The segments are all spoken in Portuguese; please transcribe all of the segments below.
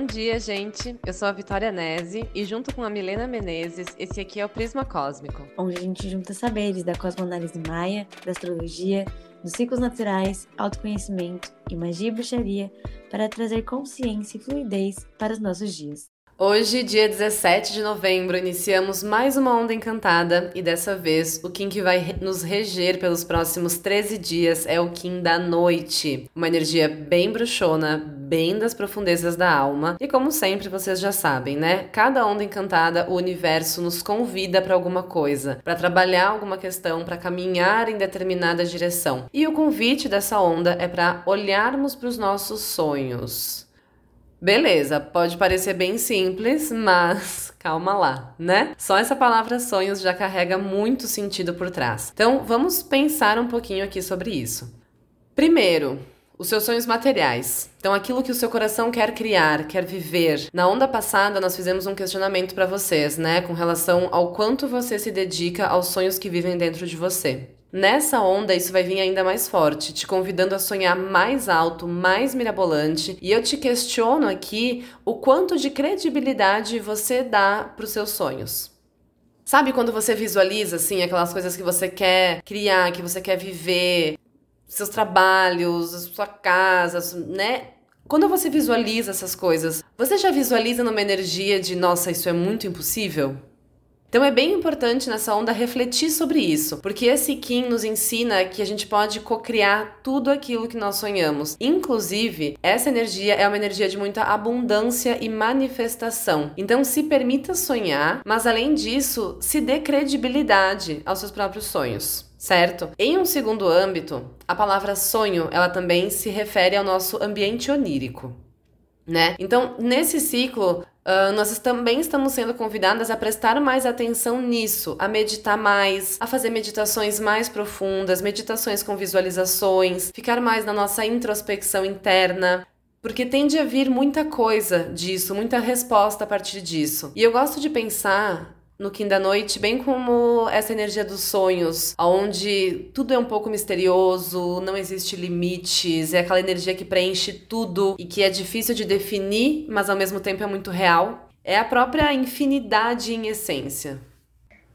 Bom dia, gente. Eu sou a Vitória Nese e junto com a Milena Menezes, esse aqui é o Prisma Cósmico. Onde a gente junta saberes da cosmoanálise maia, da astrologia, dos ciclos naturais, autoconhecimento e magia e bruxaria para trazer consciência e fluidez para os nossos dias. Hoje, dia 17 de novembro, iniciamos mais uma onda encantada e dessa vez o Kim que vai nos reger pelos próximos 13 dias é o Kim da noite. Uma energia bem bruxona, bem das profundezas da alma. E como sempre, vocês já sabem, né? Cada onda encantada, o universo nos convida para alguma coisa, para trabalhar alguma questão, para caminhar em determinada direção. E o convite dessa onda é para olharmos para os nossos sonhos. Beleza, pode parecer bem simples, mas calma lá, né? Só essa palavra sonhos já carrega muito sentido por trás. Então, vamos pensar um pouquinho aqui sobre isso. Primeiro, os seus sonhos materiais. Então, aquilo que o seu coração quer criar, quer viver. Na onda passada, nós fizemos um questionamento para vocês, né, com relação ao quanto você se dedica aos sonhos que vivem dentro de você. Nessa onda, isso vai vir ainda mais forte, te convidando a sonhar mais alto, mais mirabolante. E eu te questiono aqui o quanto de credibilidade você dá para os seus sonhos. Sabe quando você visualiza assim aquelas coisas que você quer criar, que você quer viver, seus trabalhos, sua casa, né? Quando você visualiza essas coisas, você já visualiza numa energia de nossa, isso é muito impossível? Então é bem importante nessa onda refletir sobre isso, porque esse Kim nos ensina que a gente pode cocriar tudo aquilo que nós sonhamos. Inclusive, essa energia é uma energia de muita abundância e manifestação. Então se permita sonhar, mas além disso, se dê credibilidade aos seus próprios sonhos certo? Em um segundo âmbito, a palavra sonho, ela também se refere ao nosso ambiente onírico, né? Então, nesse ciclo, Uh, nós também estamos sendo convidadas a prestar mais atenção nisso, a meditar mais, a fazer meditações mais profundas, meditações com visualizações, ficar mais na nossa introspecção interna, porque tende a vir muita coisa disso, muita resposta a partir disso. E eu gosto de pensar no Kim da Noite, bem como essa energia dos sonhos, onde tudo é um pouco misterioso, não existe limites, é aquela energia que preenche tudo e que é difícil de definir, mas ao mesmo tempo é muito real. É a própria infinidade em essência.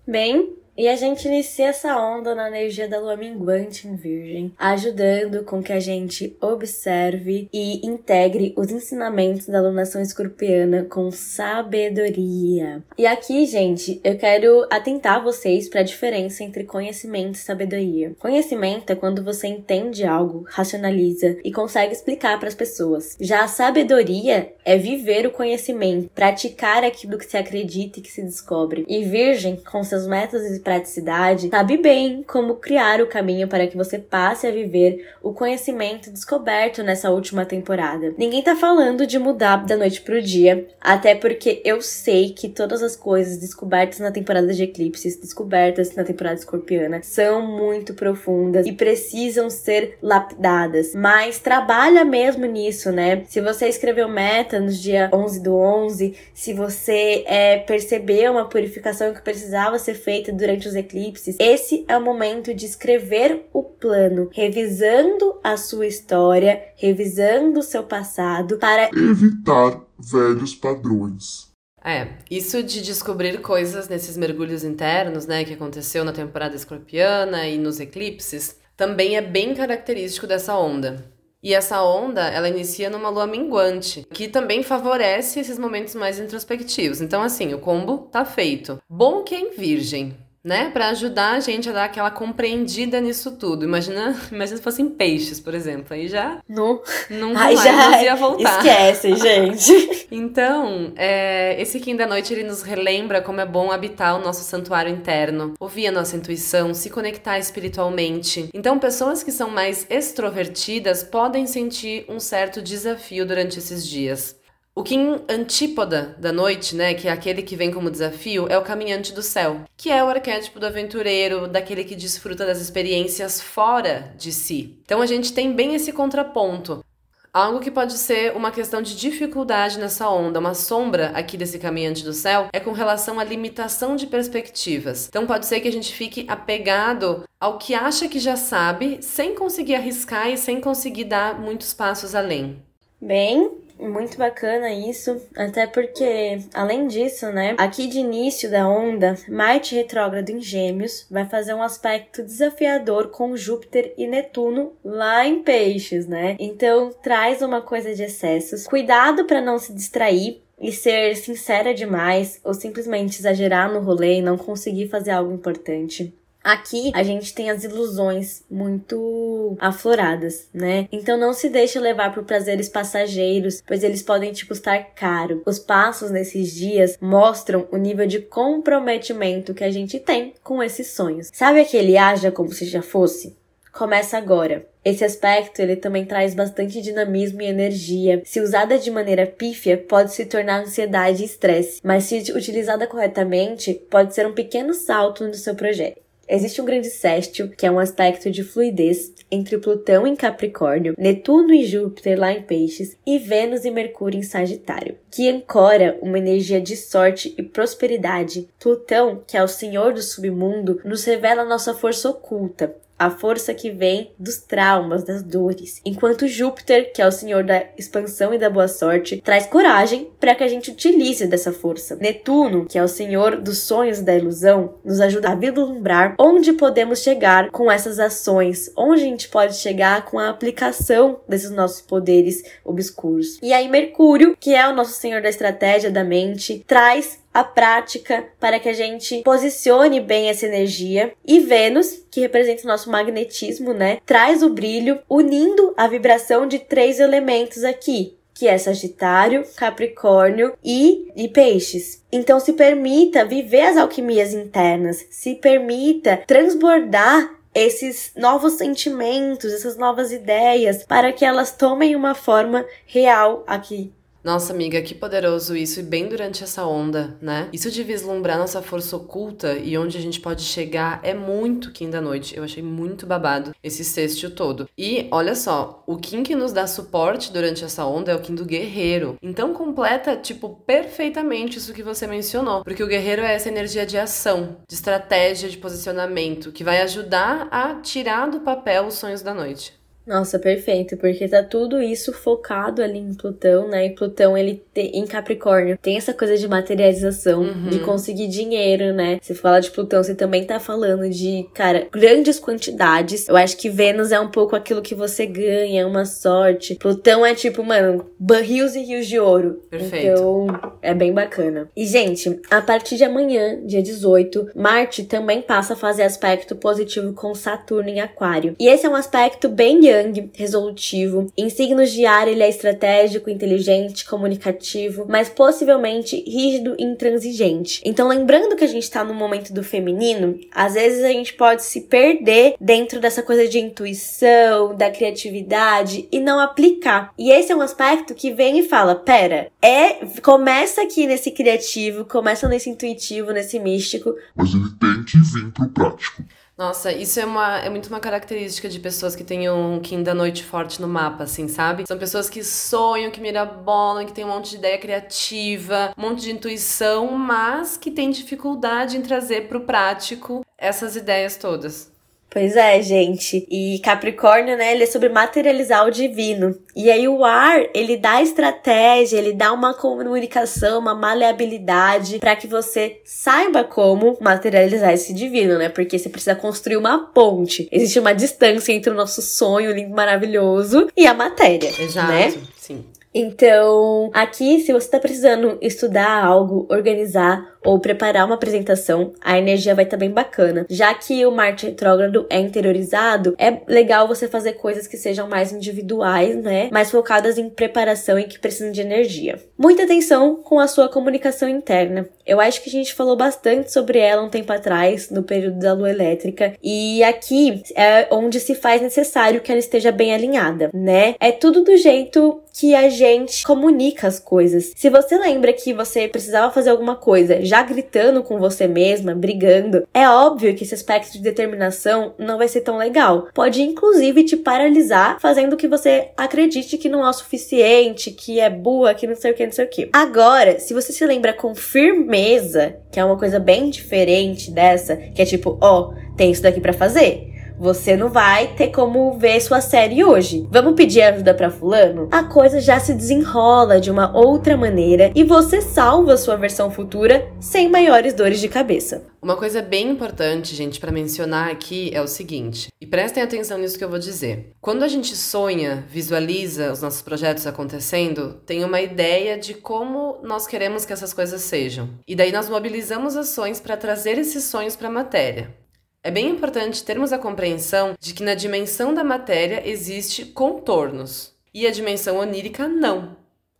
Bem, e a gente inicia essa onda na energia da lua minguante em Virgem, ajudando com que a gente observe e integre os ensinamentos da alunação escorpiana com sabedoria. E aqui, gente, eu quero atentar vocês para a diferença entre conhecimento e sabedoria. Conhecimento é quando você entende algo, racionaliza e consegue explicar para as pessoas. Já a sabedoria é viver o conhecimento, praticar aquilo que se acredita e que se descobre. E Virgem, com seus métodos praticidade, sabe bem como criar o caminho para que você passe a viver o conhecimento descoberto nessa última temporada. Ninguém tá falando de mudar da noite pro dia, até porque eu sei que todas as coisas descobertas na temporada de eclipses, descobertas na temporada escorpiana, são muito profundas e precisam ser lapidadas. Mas trabalha mesmo nisso, né? Se você escreveu meta no dia 11 do 11, se você é, percebeu uma purificação que precisava ser feita durante durante os eclipses, esse é o momento de escrever o plano, revisando a sua história, revisando o seu passado para evitar velhos padrões. É, isso de descobrir coisas nesses mergulhos internos, né, que aconteceu na temporada escorpiana e nos eclipses, também é bem característico dessa onda. E essa onda, ela inicia numa lua minguante, que também favorece esses momentos mais introspectivos. Então, assim, o combo tá feito. Bom que é em virgem, né? Para ajudar a gente a dar aquela compreendida nisso tudo. Imagina, imagina se fossem peixes, por exemplo. Aí já. Não. Não Ai, já ia voltar. Esquece, gente. então, é, esse Kim da Noite ele nos relembra como é bom habitar o nosso santuário interno, ouvir a nossa intuição, se conectar espiritualmente. Então, pessoas que são mais extrovertidas podem sentir um certo desafio durante esses dias. O Kim antípoda da noite, né, que é aquele que vem como desafio, é o caminhante do céu, que é o arquétipo do aventureiro, daquele que desfruta das experiências fora de si. Então a gente tem bem esse contraponto. Algo que pode ser uma questão de dificuldade nessa onda, uma sombra aqui desse caminhante do céu, é com relação à limitação de perspectivas. Então pode ser que a gente fique apegado ao que acha que já sabe, sem conseguir arriscar e sem conseguir dar muitos passos além. Bem, Muito bacana isso, até porque, além disso, né, aqui de início da onda, Marte retrógrado em Gêmeos vai fazer um aspecto desafiador com Júpiter e Netuno lá em Peixes, né? Então traz uma coisa de excessos. Cuidado para não se distrair, e ser sincera demais ou simplesmente exagerar no rolê e não conseguir fazer algo importante. Aqui a gente tem as ilusões muito afloradas, né? Então não se deixe levar por prazeres passageiros, pois eles podem te custar caro. Os passos nesses dias mostram o nível de comprometimento que a gente tem com esses sonhos. Sabe aquele haja como se já fosse? Começa agora. Esse aspecto ele também traz bastante dinamismo e energia. Se usada de maneira pífia, pode se tornar ansiedade e estresse, mas se utilizada corretamente, pode ser um pequeno salto no seu projeto. Existe um grande sextil, que é um aspecto de fluidez entre Plutão em Capricórnio, Netuno e Júpiter lá em Peixes e Vênus e Mercúrio em Sagitário, que ancora uma energia de sorte e prosperidade. Plutão, que é o senhor do submundo, nos revela nossa força oculta, a força que vem dos traumas, das dores. Enquanto Júpiter, que é o senhor da expansão e da boa sorte, traz coragem para que a gente utilize dessa força. Netuno, que é o senhor dos sonhos e da ilusão, nos ajuda a vislumbrar onde podemos chegar com essas ações, onde a gente pode chegar com a aplicação desses nossos poderes obscuros. E aí Mercúrio, que é o nosso senhor da estratégia da mente, traz a prática para que a gente posicione bem essa energia. E Vênus, que representa o nosso magnetismo, né, traz o brilho, unindo a vibração de três elementos aqui, que é Sagitário, Capricórnio e, e Peixes. Então se permita viver as alquimias internas, se permita transbordar esses novos sentimentos, essas novas ideias, para que elas tomem uma forma real aqui nossa, amiga, que poderoso isso, e bem durante essa onda, né? Isso de vislumbrar nossa força oculta e onde a gente pode chegar é muito da noite. Eu achei muito babado esse sexto todo. E olha só, o Kim que nos dá suporte durante essa onda é o Kim do guerreiro. Então completa, tipo, perfeitamente isso que você mencionou. Porque o guerreiro é essa energia de ação, de estratégia, de posicionamento, que vai ajudar a tirar do papel os sonhos da noite. Nossa, perfeito, porque tá tudo isso focado ali em Plutão, né? E Plutão, ele tem, em Capricórnio, tem essa coisa de materialização, uhum. de conseguir dinheiro, né? Você fala de Plutão, você também tá falando de, cara, grandes quantidades. Eu acho que Vênus é um pouco aquilo que você ganha, uma sorte. Plutão é tipo, mano, rios e rios de ouro. Perfeito. Então, é bem bacana. E, gente, a partir de amanhã, dia 18, Marte também passa a fazer aspecto positivo com Saturno em Aquário. E esse é um aspecto bem yang, resolutivo. Em signos de ar, ele é estratégico, inteligente, comunicativo, mas possivelmente rígido e intransigente. Então, lembrando que a gente tá no momento do feminino, às vezes a gente pode se perder dentro dessa coisa de intuição, da criatividade e não aplicar. E esse é um aspecto que vem e fala: pera, é. Começa aqui nesse criativo, começa nesse intuitivo, nesse místico. Mas ele tem que vir pro prático. Nossa, isso é, uma, é muito uma característica de pessoas que têm um Kim da noite forte no mapa, assim, sabe? São pessoas que sonham, que mirabolam, que têm um monte de ideia criativa, um monte de intuição, mas que têm dificuldade em trazer pro prático essas ideias todas. Pois é, gente. E Capricórnio, né, ele é sobre materializar o divino. E aí o ar, ele dá estratégia, ele dá uma comunicação, uma maleabilidade para que você saiba como materializar esse divino, né? Porque você precisa construir uma ponte. Existe uma distância entre o nosso sonho lindo, maravilhoso e a matéria, Exato. né? Sim. Então, aqui, se você está precisando estudar algo, organizar ou preparar uma apresentação, a energia vai estar tá bem bacana. Já que o Marte retrógrado é interiorizado, é legal você fazer coisas que sejam mais individuais, né? Mais focadas em preparação e que precisam de energia. Muita atenção com a sua comunicação interna. Eu acho que a gente falou bastante sobre ela um tempo atrás, no período da lua elétrica, e aqui é onde se faz necessário que ela esteja bem alinhada, né? É tudo do jeito que a gente comunica as coisas. Se você lembra que você precisava fazer alguma coisa já gritando com você mesma, brigando, é óbvio que esse aspecto de determinação não vai ser tão legal. Pode inclusive te paralisar, fazendo que você acredite que não é o suficiente, que é boa, que não sei o que, não sei o que. Agora, se você se lembra com firmeza, que é uma coisa bem diferente dessa, que é tipo, ó, oh, tem isso daqui para fazer Você não vai ter como ver sua série hoje. Vamos pedir ajuda para fulano? A coisa já se desenrola de uma outra maneira e você salva sua versão futura sem maiores dores de cabeça. Uma coisa bem importante, gente, para mencionar aqui é o seguinte, e prestem atenção nisso que eu vou dizer. Quando a gente sonha, visualiza os nossos projetos acontecendo, tem uma ideia de como nós queremos que essas coisas sejam. E daí nós mobilizamos ações para trazer esses sonhos para a matéria. É bem importante termos a compreensão de que na dimensão da matéria existe contornos e a dimensão onírica não.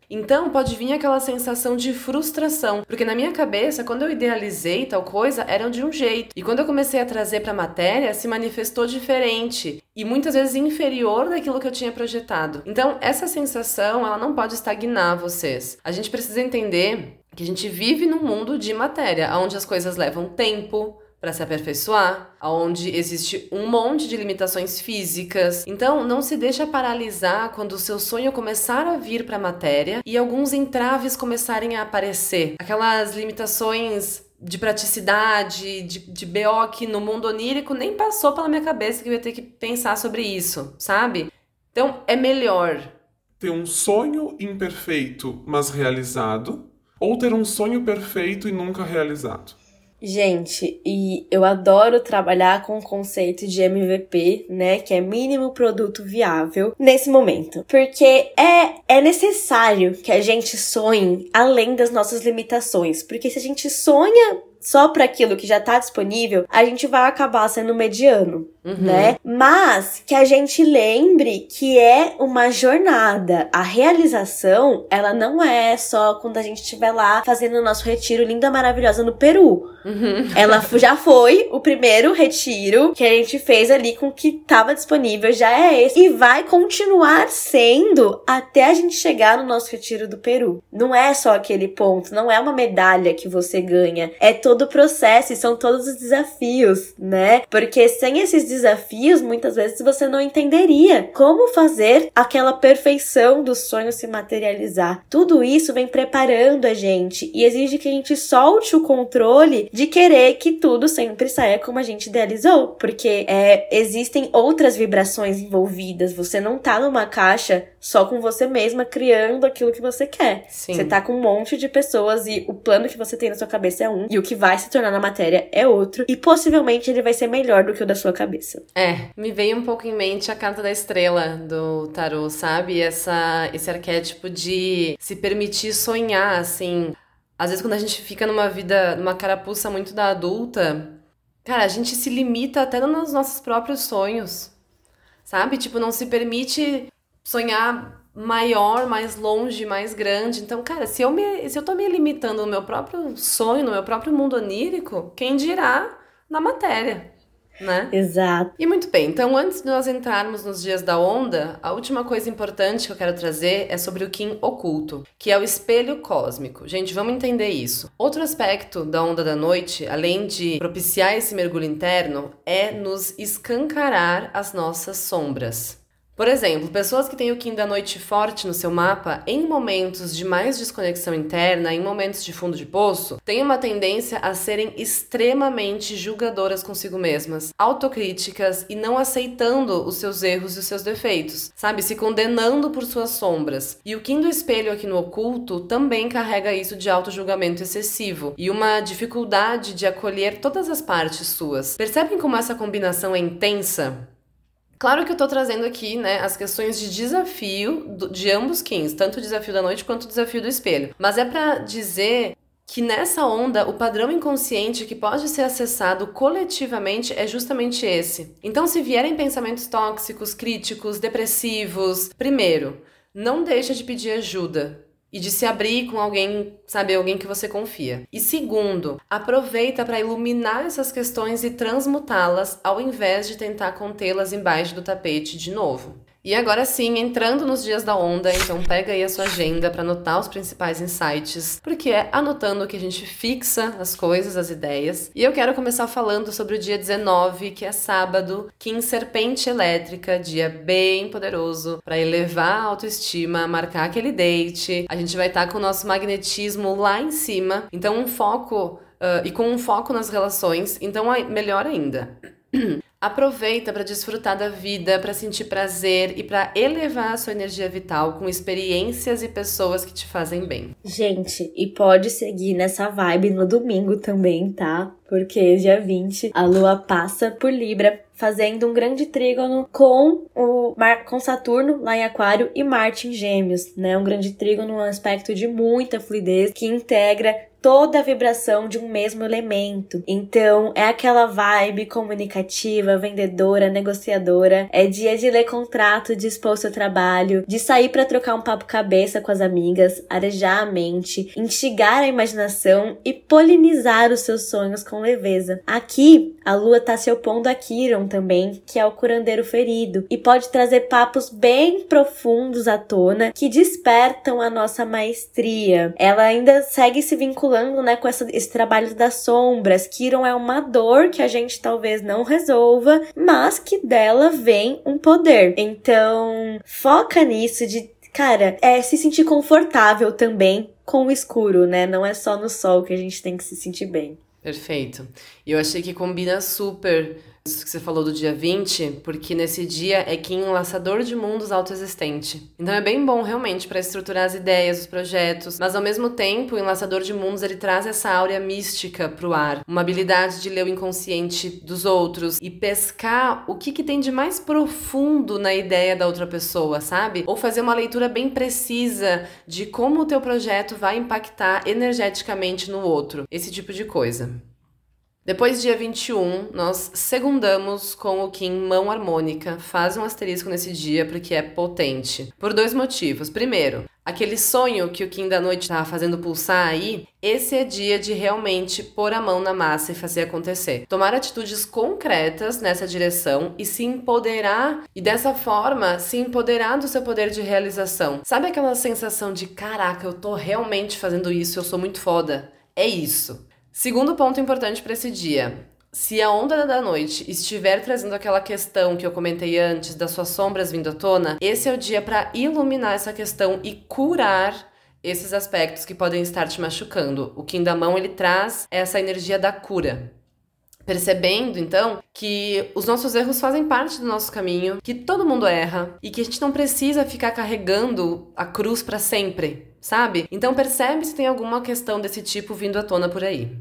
Então pode vir aquela sensação de frustração, porque na minha cabeça, quando eu idealizei tal coisa, era de um jeito, e quando eu comecei a trazer para a matéria, se manifestou diferente e muitas vezes inferior daquilo que eu tinha projetado. Então essa sensação, ela não pode estagnar vocês. A gente precisa entender que a gente vive num mundo de matéria, onde as coisas levam tempo, para se aperfeiçoar, onde existe um monte de limitações físicas. Então, não se deixa paralisar quando o seu sonho começar a vir para a matéria e alguns entraves começarem a aparecer. Aquelas limitações de praticidade, de, de BO que no mundo onírico nem passou pela minha cabeça que eu ia ter que pensar sobre isso, sabe? Então, é melhor ter um sonho imperfeito, mas realizado, ou ter um sonho perfeito e nunca realizado. Gente, e eu adoro trabalhar com o conceito de MVP, né, que é mínimo produto viável, nesse momento. Porque é, é necessário que a gente sonhe além das nossas limitações. Porque se a gente sonha só para aquilo que já tá disponível, a gente vai acabar sendo mediano, uhum. né? Mas que a gente lembre que é uma jornada. A realização, ela não é só quando a gente estiver lá fazendo o nosso retiro linda, maravilhosa no Peru. Uhum. Ela já foi o primeiro retiro que a gente fez ali com o que tava disponível, já é esse. E vai continuar sendo até a gente chegar no nosso retiro do Peru. Não é só aquele ponto, não é uma medalha que você ganha, é todo todo o processo e são todos os desafios, né? Porque sem esses desafios, muitas vezes você não entenderia como fazer aquela perfeição do sonho se materializar. Tudo isso vem preparando a gente e exige que a gente solte o controle de querer que tudo sempre saia como a gente idealizou, porque é, existem outras vibrações envolvidas. Você não tá numa caixa só com você mesma criando aquilo que você quer. Sim. Você tá com um monte de pessoas e o plano que você tem na sua cabeça é um e o que vai se tornar na matéria é outro, e possivelmente ele vai ser melhor do que o da sua cabeça. É, me veio um pouco em mente a carta da estrela do tarô, sabe? Essa, esse arquétipo de se permitir sonhar, assim. Às vezes, quando a gente fica numa vida, numa carapuça muito da adulta, cara, a gente se limita até nos nossos próprios sonhos, sabe? Tipo, não se permite sonhar maior, mais longe, mais grande. Então, cara, se eu, me, se eu tô me limitando no meu próprio sonho, no meu próprio mundo onírico, quem dirá na matéria? Né? Exato. E muito bem, então antes de nós entrarmos nos dias da onda, a última coisa importante que eu quero trazer é sobre o Kim oculto, que é o espelho cósmico. Gente, vamos entender isso. Outro aspecto da onda da noite, além de propiciar esse mergulho interno, é nos escancarar as nossas sombras. Por exemplo, pessoas que têm o Kim da noite forte no seu mapa, em momentos de mais desconexão interna, em momentos de fundo de poço, têm uma tendência a serem extremamente julgadoras consigo mesmas, autocríticas e não aceitando os seus erros e os seus defeitos, sabe? Se condenando por suas sombras. E o Kim do espelho aqui no oculto também carrega isso de auto-julgamento excessivo e uma dificuldade de acolher todas as partes suas. Percebem como essa combinação é intensa? Claro que eu tô trazendo aqui, né, as questões de desafio de ambos Kings, tanto o desafio da noite quanto o desafio do espelho. Mas é para dizer que nessa onda o padrão inconsciente que pode ser acessado coletivamente é justamente esse. Então, se vierem pensamentos tóxicos, críticos, depressivos, primeiro, não deixa de pedir ajuda e de se abrir com alguém, sabe, alguém que você confia. E segundo, aproveita para iluminar essas questões e transmutá-las ao invés de tentar contê-las embaixo do tapete de novo. E agora sim, entrando nos dias da onda, então pega aí a sua agenda para anotar os principais insights, porque é anotando que a gente fixa as coisas, as ideias. E eu quero começar falando sobre o dia 19, que é sábado, em Serpente Elétrica, dia bem poderoso para elevar a autoestima, marcar aquele date. A gente vai estar tá com o nosso magnetismo lá em cima, então um foco uh, e com um foco nas relações, então melhor ainda. Aproveita para desfrutar da vida, para sentir prazer e para elevar a sua energia vital com experiências e pessoas que te fazem bem. Gente, e pode seguir nessa vibe no domingo também, tá? Porque dia 20 a lua passa por Libra, fazendo um grande trígono com o Mar com Saturno lá em Aquário e Marte em Gêmeos, né? Um grande trígono, um aspecto de muita fluidez que integra toda a vibração de um mesmo elemento. Então, é aquela vibe comunicativa, vendedora, negociadora. É dia de ler contrato, de expor seu trabalho, de sair para trocar um papo cabeça com as amigas, arejar a mente, instigar a imaginação e polinizar os seus sonhos com leveza. Aqui, a lua tá se opondo a Kiron também, que é o curandeiro ferido, e pode trazer papos bem profundos à tona que despertam a nossa maestria. Ela ainda segue se vinculando falando, né, com essa, esse trabalho das sombras. Kiron é uma dor que a gente talvez não resolva, mas que dela vem um poder. Então, foca nisso de, cara, é se sentir confortável também com o escuro, né? Não é só no sol que a gente tem que se sentir bem. Perfeito. E eu achei que combina super isso que você falou do dia 20, porque nesse dia é Kim Laçador de Mundos Autoexistente. Então é bem bom realmente para estruturar as ideias, os projetos, mas ao mesmo tempo, o Enlaçador de Mundos ele traz essa áurea mística pro ar, uma habilidade de ler o inconsciente dos outros e pescar o que, que tem de mais profundo na ideia da outra pessoa, sabe? Ou fazer uma leitura bem precisa de como o teu projeto vai impactar energeticamente no outro. Esse tipo de coisa. Depois, dia 21, nós segundamos com o Kim Mão Harmônica. Faz um asterisco nesse dia porque é potente. Por dois motivos. Primeiro, aquele sonho que o Kim da noite estava fazendo pulsar aí, esse é dia de realmente pôr a mão na massa e fazer acontecer. Tomar atitudes concretas nessa direção e se empoderar, e dessa forma se empoderar do seu poder de realização. Sabe aquela sensação de caraca, eu tô realmente fazendo isso, eu sou muito foda? É isso. Segundo ponto importante para esse dia. Se a onda da noite estiver trazendo aquela questão que eu comentei antes das suas sombras vindo à tona, esse é o dia para iluminar essa questão e curar esses aspectos que podem estar te machucando. O Kim da mão ele traz essa energia da cura. Percebendo, então, que os nossos erros fazem parte do nosso caminho, que todo mundo erra e que a gente não precisa ficar carregando a cruz para sempre, sabe? Então percebe se tem alguma questão desse tipo vindo à tona por aí.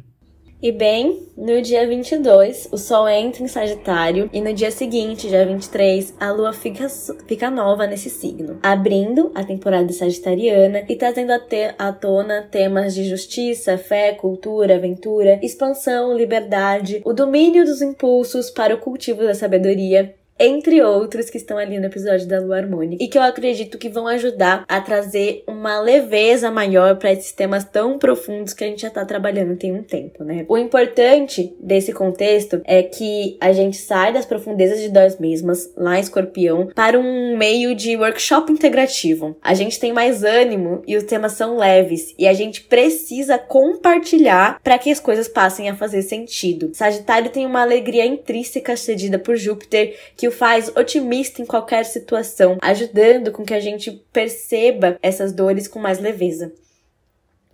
E bem, no dia 22, o Sol entra em Sagitário e no dia seguinte, dia 23, a Lua fica, fica nova nesse signo, abrindo a temporada sagitariana e trazendo à, te, tona temas de justiça, fé, cultura, aventura, expansão, liberdade, o domínio dos impulsos para o cultivo da sabedoria entre outros que estão ali no episódio da Lua Harmônica, e que eu acredito que vão ajudar a trazer uma leveza maior para esses temas tão profundos que a gente já tá trabalhando tem um tempo, né? O importante desse contexto é que a gente sai das profundezas de nós mesmas, lá em Escorpião, para um meio de workshop integrativo. A gente tem mais ânimo e os temas são leves, e a gente precisa compartilhar para que as coisas passem a fazer sentido. Sagitário tem uma alegria intrínseca cedida por Júpiter que que o faz otimista em qualquer situação, ajudando com que a gente perceba essas dores com mais leveza.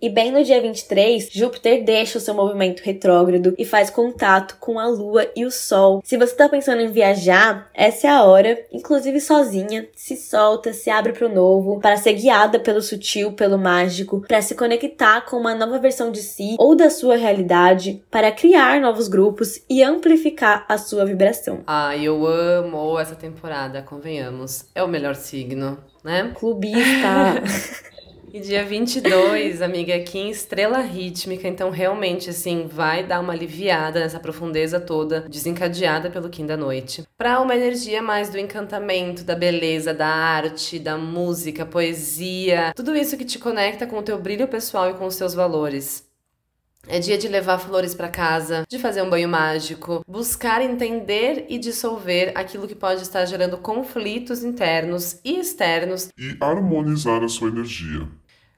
E bem no dia 23, Júpiter deixa o seu movimento retrógrado e faz contato com a Lua e o Sol. Se você está pensando em viajar, essa é a hora, inclusive sozinha, se solta, se abre para o novo, para ser guiada pelo sutil, pelo mágico, para se conectar com uma nova versão de si ou da sua realidade, para criar novos grupos e amplificar a sua vibração. Ah, eu amo essa temporada, convenhamos. É o melhor signo, né? Clubista. E dia 22, amiga, aqui em Estrela Rítmica, então realmente, assim, vai dar uma aliviada nessa profundeza toda, desencadeada pelo Kim da Noite. Pra uma energia mais do encantamento, da beleza, da arte, da música, poesia, tudo isso que te conecta com o teu brilho pessoal e com os seus valores. É dia de levar flores para casa, de fazer um banho mágico, buscar entender e dissolver aquilo que pode estar gerando conflitos internos e externos e harmonizar a sua energia.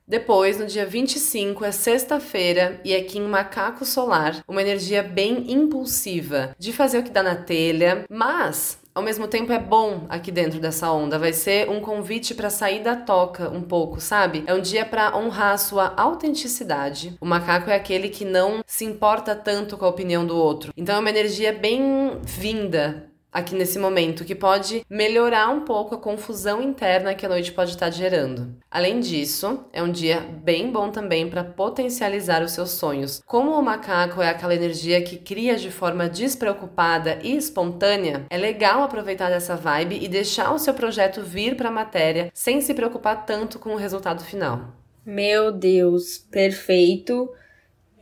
Depois, no dia 25, é sexta-feira e é Kim Macaco Solar, uma energia bem impulsiva, de fazer o que dá na telha, mas ao mesmo tempo é bom aqui dentro dessa onda. Vai ser um convite para sair da toca um pouco, sabe? É um dia para honrar a sua autenticidade. O macaco é aquele que não se importa tanto com a opinião do outro. Então é uma energia bem vinda aqui nesse momento, que pode melhorar um pouco a confusão interna que a noite pode estar gerando. Além disso, é um dia bem bom também para potencializar os seus sonhos. Como o macaco é aquela energia que cria de forma despreocupada e espontânea, é legal aproveitar dessa vibe e deixar o seu projeto vir para a matéria sem se preocupar tanto com o resultado final. Meu Deus, perfeito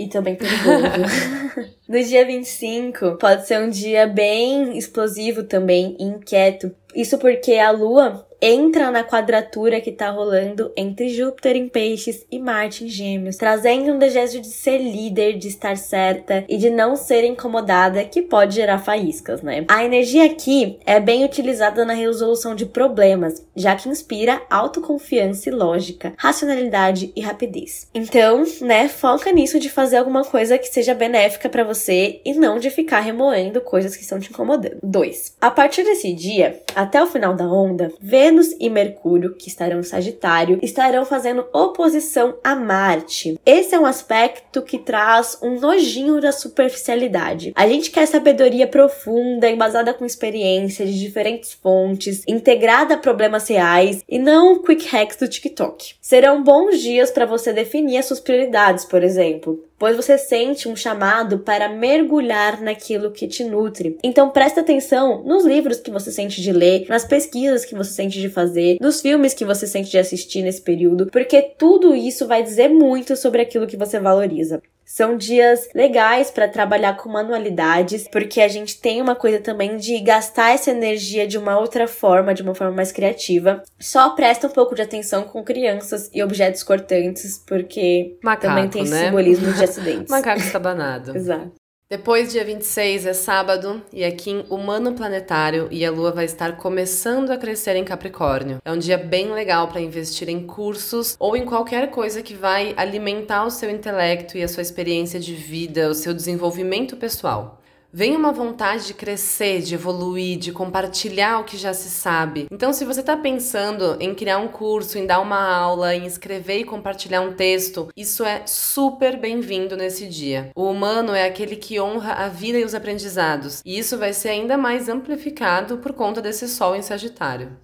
e também perigoso. no dia 25, pode ser um dia bem explosivo também, inquieto. Isso porque a lua entra na quadratura que tá rolando entre Júpiter em Peixes e Marte em Gêmeos, trazendo um desejo de ser líder, de estar certa e de não ser incomodada, que pode gerar faíscas, né? A energia aqui é bem utilizada na resolução de problemas, já que inspira autoconfiança e lógica, racionalidade e rapidez. Então, né, foca nisso de fazer alguma coisa que seja benéfica para você e não de ficar remoendo coisas que estão te incomodando. 2. A partir desse dia, até o final da onda, vê Vênus e Mercúrio, que estarão em Sagitário, estarão fazendo oposição a Marte. Esse é um aspecto que traz um nojinho da superficialidade. A gente quer sabedoria profunda, embasada com experiência de diferentes fontes, integrada a problemas reais e não quick hacks do TikTok. Serão bons dias para você definir as suas prioridades, por exemplo pois você sente um chamado para mergulhar naquilo que te nutre. Então presta atenção nos livros que você sente de ler, nas pesquisas que você sente de fazer, nos filmes que você sente de assistir nesse período, porque tudo isso vai dizer muito sobre aquilo que você valoriza. São dias legais para trabalhar com manualidades, porque a gente tem uma coisa também de gastar essa energia de uma outra forma, de uma forma mais criativa. Só presta um pouco de atenção com crianças e objetos cortantes, porque Macaco, também tem né? simbolismo de acidentes. Macaco estabanado. Exato. Depois, dia 26 é sábado e aqui em Humano Planetário e a Lua vai estar começando a crescer em Capricórnio. É um dia bem legal para investir em cursos ou em qualquer coisa que vai alimentar o seu intelecto e a sua experiência de vida, o seu desenvolvimento pessoal. Vem uma vontade de crescer, de evoluir, de compartilhar o que já se sabe. Então, se você está pensando em criar um curso, em dar uma aula, em escrever e compartilhar um texto, isso é super bem-vindo nesse dia. O humano é aquele que honra a vida e os aprendizados, e isso vai ser ainda mais amplificado por conta desse Sol em Sagitário.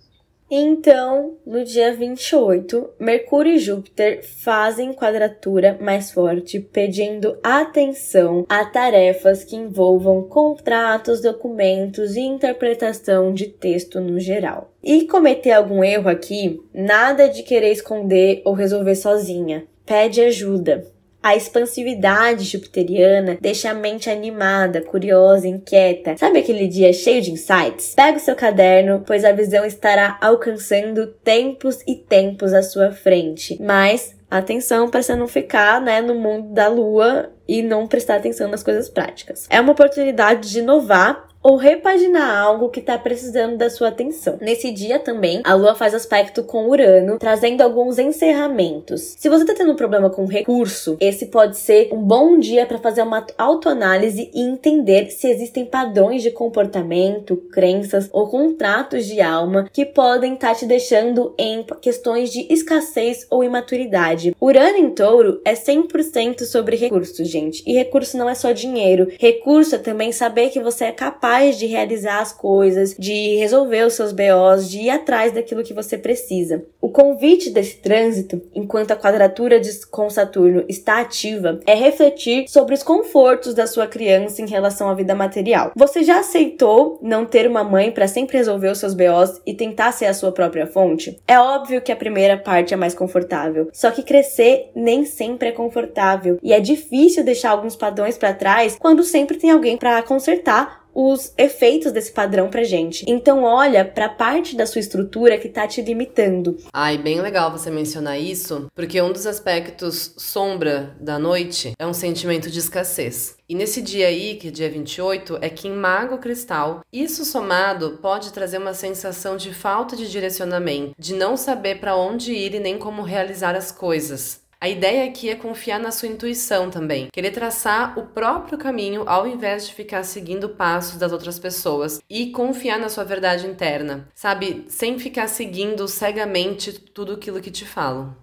Então, no dia 28, Mercúrio e Júpiter fazem quadratura mais forte, pedindo atenção a tarefas que envolvam contratos, documentos e interpretação de texto no geral. E cometer algum erro aqui, nada de querer esconder ou resolver sozinha. Pede ajuda. A expansividade jupiteriana deixa a mente animada, curiosa, inquieta. Sabe aquele dia cheio de insights? Pega o seu caderno, pois a visão estará alcançando tempos e tempos à sua frente. Mas atenção para você não ficar, né, no mundo da lua e não prestar atenção nas coisas práticas. É uma oportunidade de inovar ou repaginar algo que está precisando da sua atenção. Nesse dia também, a Lua faz aspecto com Urano, trazendo alguns encerramentos. Se você está tendo um problema com recurso, esse pode ser um bom dia para fazer uma autoanálise e entender se existem padrões de comportamento, crenças ou contratos de alma que podem estar tá te deixando em questões de escassez ou imaturidade. Urano em touro é 100% sobre recursos, gente. E recurso não é só dinheiro. Recurso é também saber que você é capaz capaz de realizar as coisas, de resolver os seus BOs, de ir atrás daquilo que você precisa. O convite desse trânsito, enquanto a quadratura de, com Saturno está ativa, é refletir sobre os confortos da sua criança em relação à vida material. Você já aceitou não ter uma mãe para sempre resolver os seus BOs e tentar ser a sua própria fonte? É óbvio que a primeira parte é mais confortável, só que crescer nem sempre é confortável e é difícil deixar alguns padrões para trás quando sempre tem alguém para consertar os efeitos desse padrão pra gente. Então olha pra parte da sua estrutura que tá te limitando. Ai, bem legal você mencionar isso, porque um dos aspectos sombra da noite é um sentimento de escassez. E nesse dia aí, que é dia 28, é que em Mago Cristal, isso somado pode trazer uma sensação de falta de direcionamento, de não saber para onde ir e nem como realizar as coisas. A ideia aqui é confiar na sua intuição também, querer traçar o próprio caminho ao invés de ficar seguindo passos das outras pessoas e confiar na sua verdade interna, sabe? Sem ficar seguindo cegamente tudo aquilo que te falam.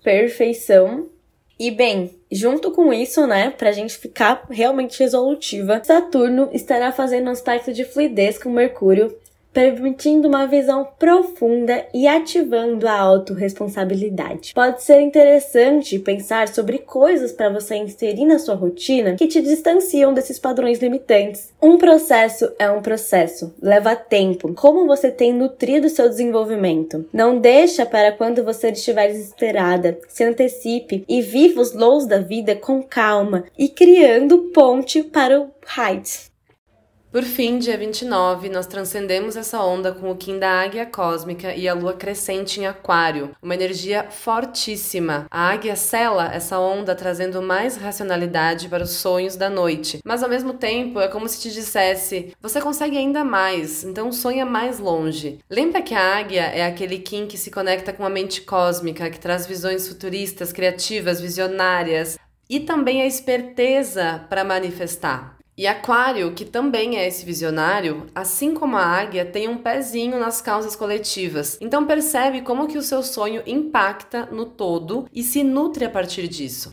Perfeição. E bem, junto com isso, né, pra gente ficar realmente resolutiva, Saturno estará fazendo um aspecto de fluidez com Mercúrio permitindo uma visão profunda e ativando a autorresponsabilidade. Pode ser interessante pensar sobre coisas para você inserir na sua rotina que te distanciam desses padrões limitantes. Um processo é um processo, leva tempo. Como você tem nutrido seu desenvolvimento? Não deixa para quando você estiver desesperada, se antecipe e viva os lows da vida com calma e criando ponte para o heights. Por fim, dia 29, nós transcendemos essa onda com o Kim da Águia Cósmica e a Lua crescente em Aquário, uma energia fortíssima. A águia sela essa onda trazendo mais racionalidade para os sonhos da noite, mas ao mesmo tempo é como se te dissesse: você consegue ainda mais, então sonha mais longe. Lembra que a águia é aquele Kim que se conecta com a mente cósmica, que traz visões futuristas, criativas, visionárias e também a esperteza para manifestar. E Aquário, que também é esse visionário, assim como a águia, tem um pezinho nas causas coletivas. Então percebe como que o seu sonho impacta no todo e se nutre a partir disso.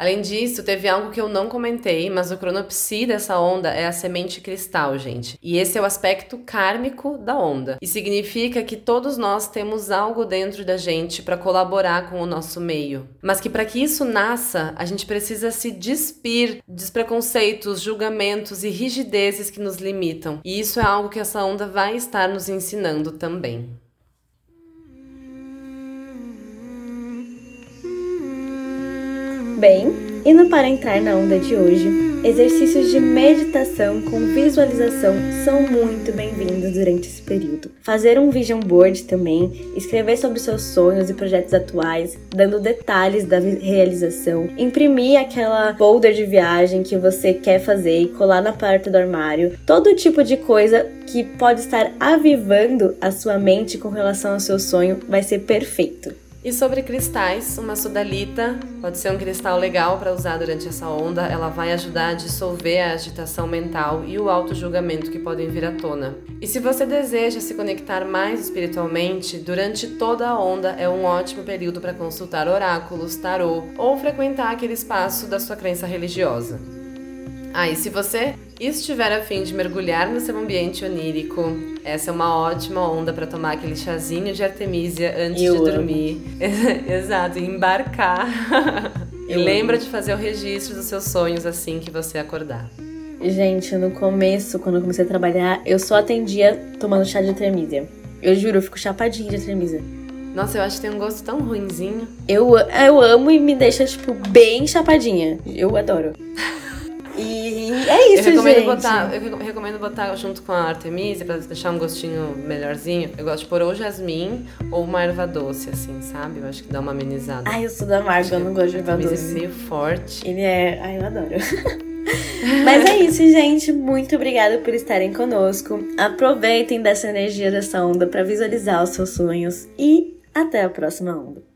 Além disso, teve algo que eu não comentei, mas o cronopsi dessa onda é a semente cristal, gente. E esse é o aspecto kármico da onda. E significa que todos nós temos algo dentro da gente para colaborar com o nosso meio. Mas que para que isso nasça, a gente precisa se despir dos preconceitos, julgamentos e rigidezes que nos limitam. E isso é algo que essa onda vai estar nos ensinando também. Bem, e para entrar na onda de hoje, exercícios de meditação com visualização são muito bem-vindos durante esse período. Fazer um vision board também, escrever sobre seus sonhos e projetos atuais, dando detalhes da realização, imprimir aquela folder de viagem que você quer fazer e colar na porta do armário, todo tipo de coisa que pode estar avivando a sua mente com relação ao seu sonho vai ser perfeito. E sobre cristais, uma sodalita pode ser um cristal legal para usar durante essa onda. Ela vai ajudar a dissolver a agitação mental e o auto-julgamento que podem vir à tona. E se você deseja se conectar mais espiritualmente, durante toda a onda é um ótimo período para consultar oráculos, tarô ou frequentar aquele espaço da sua crença religiosa. Ah, e se você estiver a fim de mergulhar no seu ambiente onírico, essa é uma ótima onda para tomar aquele chazinho de artemisia antes Eu de dormir. Exato, e embarcar. e lembra de fazer o registro dos seus sonhos assim que você acordar. Gente, no começo, quando eu comecei a trabalhar, eu só atendia tomando chá de artemisia. Eu juro, eu fico chapadinha de artemisia. Nossa, eu acho que tem um gosto tão ruinzinho. Eu, eu amo e me deixa, tipo, bem chapadinha. Eu adoro. É isso, eu recomendo gente. Botar, eu recomendo botar junto com a Artemisia pra deixar um gostinho melhorzinho. Eu gosto de pôr ou jasmim ou uma erva doce, assim, sabe? Eu acho que dá uma amenizada. Ai, eu sou da amargo, eu não gosto de erva doce. é meio forte. Ele é... Ai, eu adoro. Mas é isso, gente. Muito obrigada por estarem conosco. Aproveitem dessa energia dessa onda para visualizar os seus sonhos e até a próxima onda.